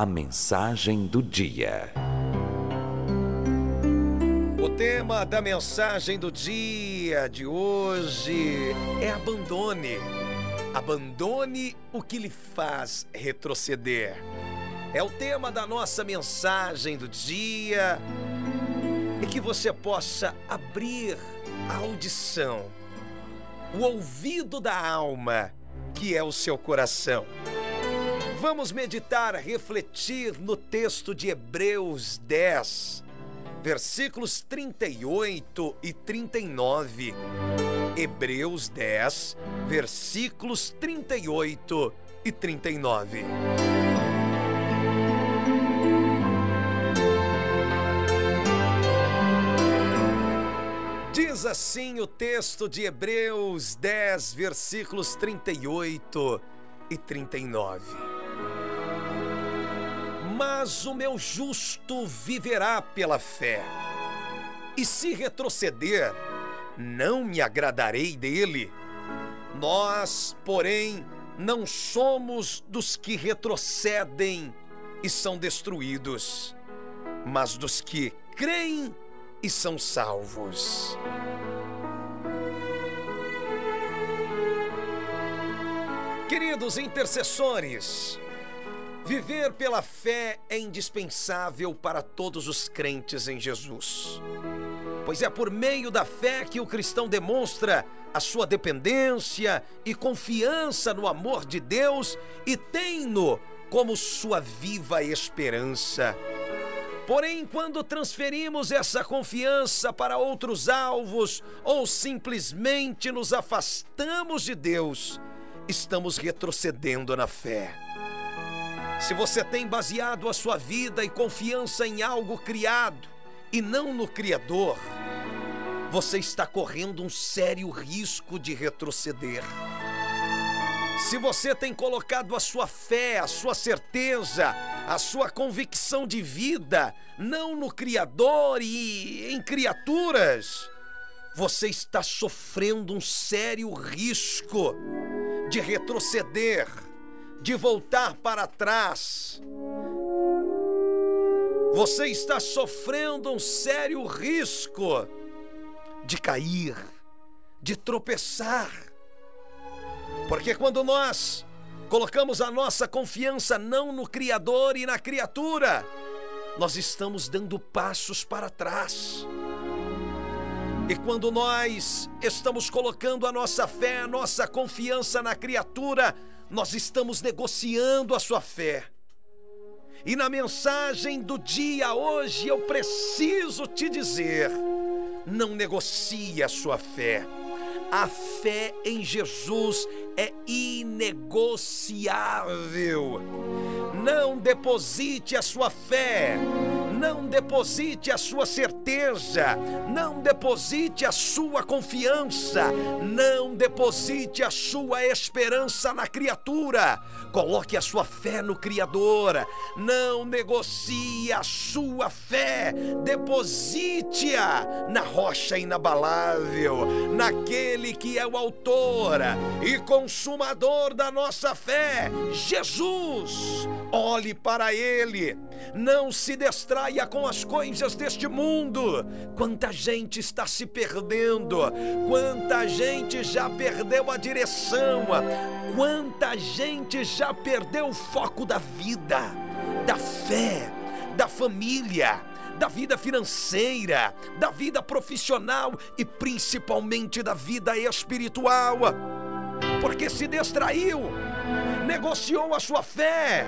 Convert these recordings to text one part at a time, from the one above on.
A mensagem do dia. O tema da mensagem do dia de hoje é abandone. Abandone o que lhe faz retroceder. É o tema da nossa mensagem do dia e que você possa abrir a audição, o ouvido da alma, que é o seu coração. Vamos meditar, refletir no texto de Hebreus 10, versículos 38 e 39. Hebreus 10, versículos 38 e 39. Diz assim o texto de Hebreus 10, versículos 38 e 39. Mas o meu justo viverá pela fé, e se retroceder, não me agradarei dele. Nós, porém, não somos dos que retrocedem e são destruídos, mas dos que creem e são salvos. Queridos intercessores, viver pela fé é indispensável para todos os crentes em Jesus. Pois é por meio da fé que o cristão demonstra a sua dependência e confiança no amor de Deus e tem-no como sua viva esperança. Porém, quando transferimos essa confiança para outros alvos ou simplesmente nos afastamos de Deus, estamos retrocedendo na fé. Se você tem baseado a sua vida e confiança em algo criado e não no Criador, você está correndo um sério risco de retroceder. Se você tem colocado a sua fé, a sua certeza, a sua convicção de vida, não no Criador e em criaturas, você está sofrendo um sério risco de retroceder, de voltar para trás. Você está sofrendo um sério risco de cair, de tropeçar porque quando nós colocamos a nossa confiança não no Criador e na criatura, nós estamos dando passos para trás. E quando nós estamos colocando a nossa fé, a nossa confiança na criatura, nós estamos negociando a sua fé. E na mensagem do dia hoje eu preciso te dizer: não negocie a sua fé. A fé em Jesus é inegociável. Não deposite a sua fé não deposite a sua certeza, não deposite a sua confiança, não deposite a sua esperança na criatura. Coloque a sua fé no Criador. Não negocie a sua fé. Deposite-a na rocha inabalável, naquele que é o autor e consumador da nossa fé, Jesus. Olhe para ele. Não se distraia com as coisas deste mundo. Quanta gente está se perdendo. Quanta gente já perdeu a direção. Quanta gente já perdeu o foco da vida, da fé, da família da vida financeira, da vida profissional e principalmente da vida espiritual. Porque se distraiu, negociou a sua fé,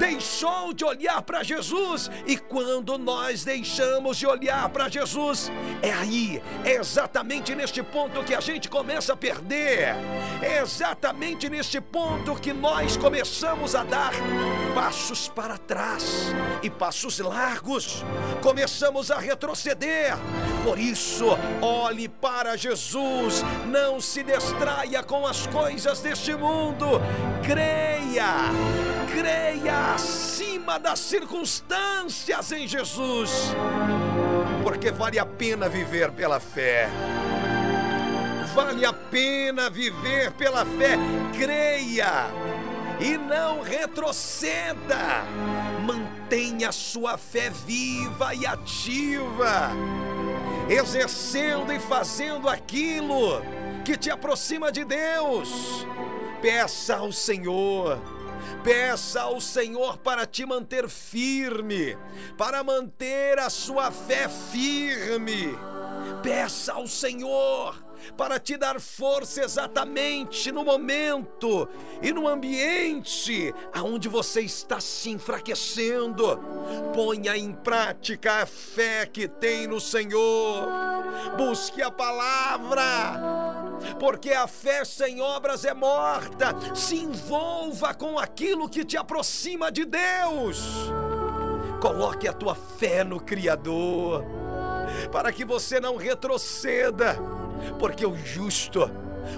deixou de olhar para Jesus. E quando nós deixamos de olhar para Jesus, é aí, é exatamente neste ponto que a gente começa a perder. É exatamente neste ponto que nós começamos a dar passos para trás e passos largos. Começamos a retroceder. Por isso, olhe para Jesus, não se distraia com as coisas deste mundo. Creia, creia acima das circunstâncias em Jesus, porque vale a pena viver pela fé. Vale a pena viver pela fé. Creia e não retroceda. Mantenha sua fé viva e ativa, exercendo e fazendo aquilo que te aproxima de Deus. Peça ao Senhor. Peça ao Senhor para te manter firme, para manter a sua fé firme. Peça ao Senhor para te dar força exatamente no momento e no ambiente aonde você está se enfraquecendo. Ponha em prática a fé que tem no Senhor. Busque a palavra. Porque a fé sem obras é morta. Se envolva com aquilo que te aproxima de Deus. Coloque a tua fé no Criador, para que você não retroceda porque o justo,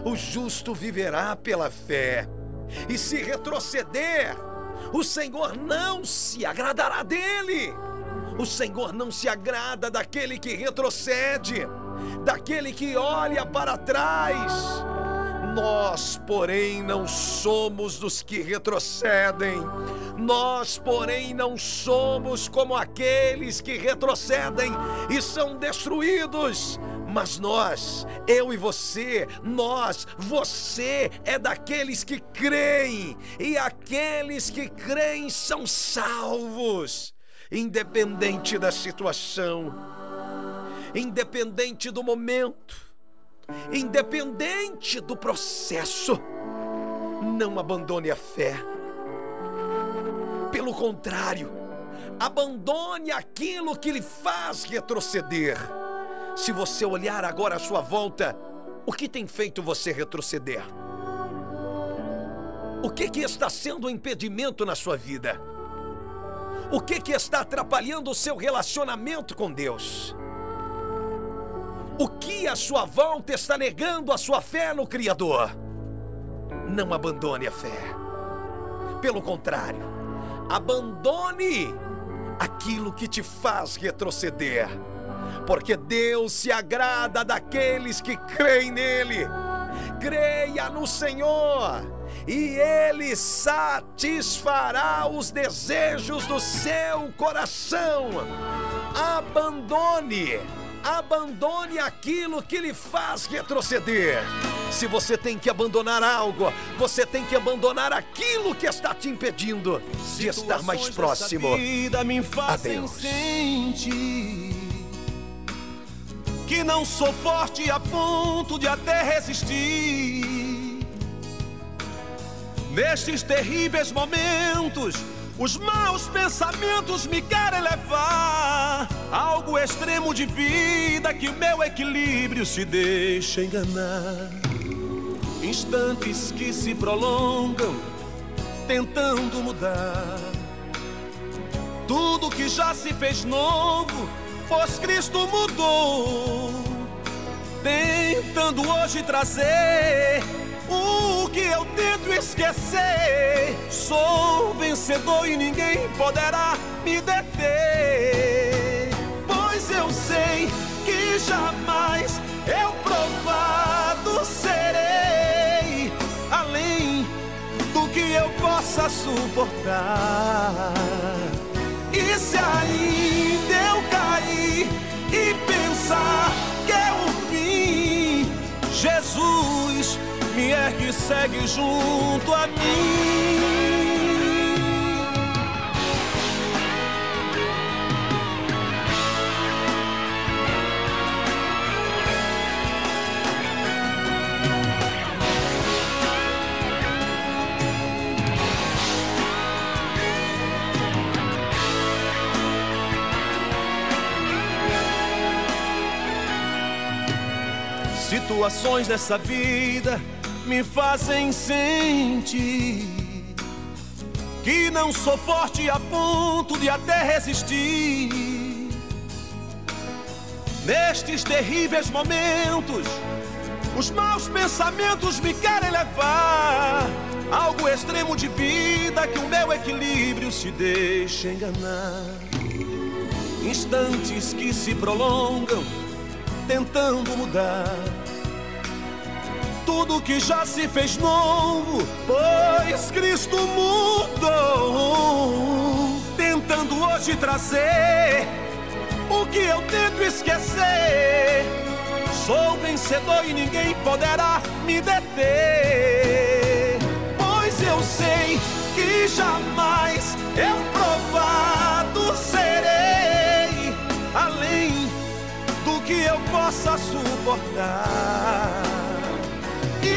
o justo viverá pela fé. E se retroceder, o Senhor não se agradará dele. O Senhor não se agrada daquele que retrocede, daquele que olha para trás. Nós, porém, não somos dos que retrocedem. Nós, porém, não somos como aqueles que retrocedem e são destruídos. Mas nós, eu e você, nós, você é daqueles que creem, e aqueles que creem são salvos, independente da situação, independente do momento, independente do processo. Não abandone a fé. Pelo contrário, abandone aquilo que lhe faz retroceder se você olhar agora à sua volta, o que tem feito você retroceder? O que, que está sendo um impedimento na sua vida? O que, que está atrapalhando o seu relacionamento com Deus? O que à sua volta está negando a sua fé no Criador? Não abandone a fé. Pelo contrário, abandone aquilo que te faz retroceder porque Deus se agrada daqueles que creem nele. Creia no Senhor e Ele satisfará os desejos do seu coração. Abandone, abandone aquilo que lhe faz retroceder. Se você tem que abandonar algo, você tem que abandonar aquilo que está te impedindo de estar mais próximo a Deus. Que não sou forte a ponto de até resistir. Nestes terríveis momentos, os maus pensamentos me querem levar a algo extremo de vida que meu equilíbrio se deixa enganar. Instantes que se prolongam, tentando mudar tudo que já se fez novo pois Cristo mudou, tentando hoje trazer o que eu tento esquecer. Sou vencedor e ninguém poderá me deter, pois eu sei que jamais eu provado serei além do que eu possa suportar. E se ainda e pensar que é o fim, Jesus me ergue e segue junto a mim. Situações dessa vida me fazem sentir que não sou forte a ponto de até resistir. Nestes terríveis momentos, os maus pensamentos me querem levar a algo extremo de vida que o meu equilíbrio se deixa enganar. Instantes que se prolongam tentando mudar tudo que já se fez novo, pois Cristo mudou, tentando hoje trazer o que eu tento esquecer. Sou vencedor e ninguém poderá me deter, pois eu sei que jamais eu provado serei além do que eu possa suportar.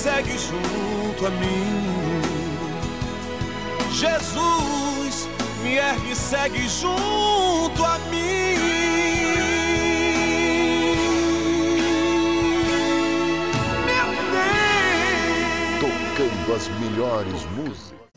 Segue junto a mim. Jesus me ergue segue junto a mim. Meu Deus! Tocando as melhores músicas.